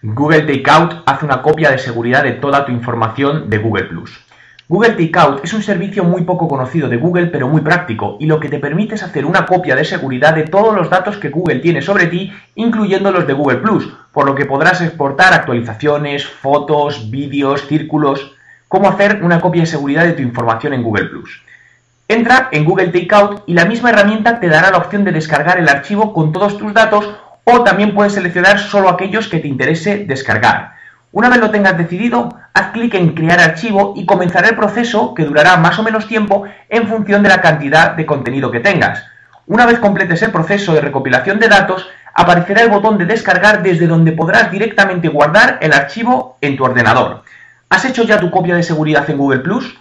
Google Takeout hace una copia de seguridad de toda tu información de Google. Google Takeout es un servicio muy poco conocido de Google pero muy práctico y lo que te permite es hacer una copia de seguridad de todos los datos que Google tiene sobre ti, incluyendo los de Google por lo que podrás exportar actualizaciones, fotos, vídeos, círculos. ¿Cómo hacer una copia de seguridad de tu información en Google? Entra en Google Takeout y la misma herramienta te dará la opción de descargar el archivo con todos tus datos o también puedes seleccionar solo aquellos que te interese descargar. Una vez lo tengas decidido, haz clic en crear archivo y comenzará el proceso que durará más o menos tiempo en función de la cantidad de contenido que tengas. Una vez completes el proceso de recopilación de datos, aparecerá el botón de descargar desde donde podrás directamente guardar el archivo en tu ordenador. ¿Has hecho ya tu copia de seguridad en Google Plus?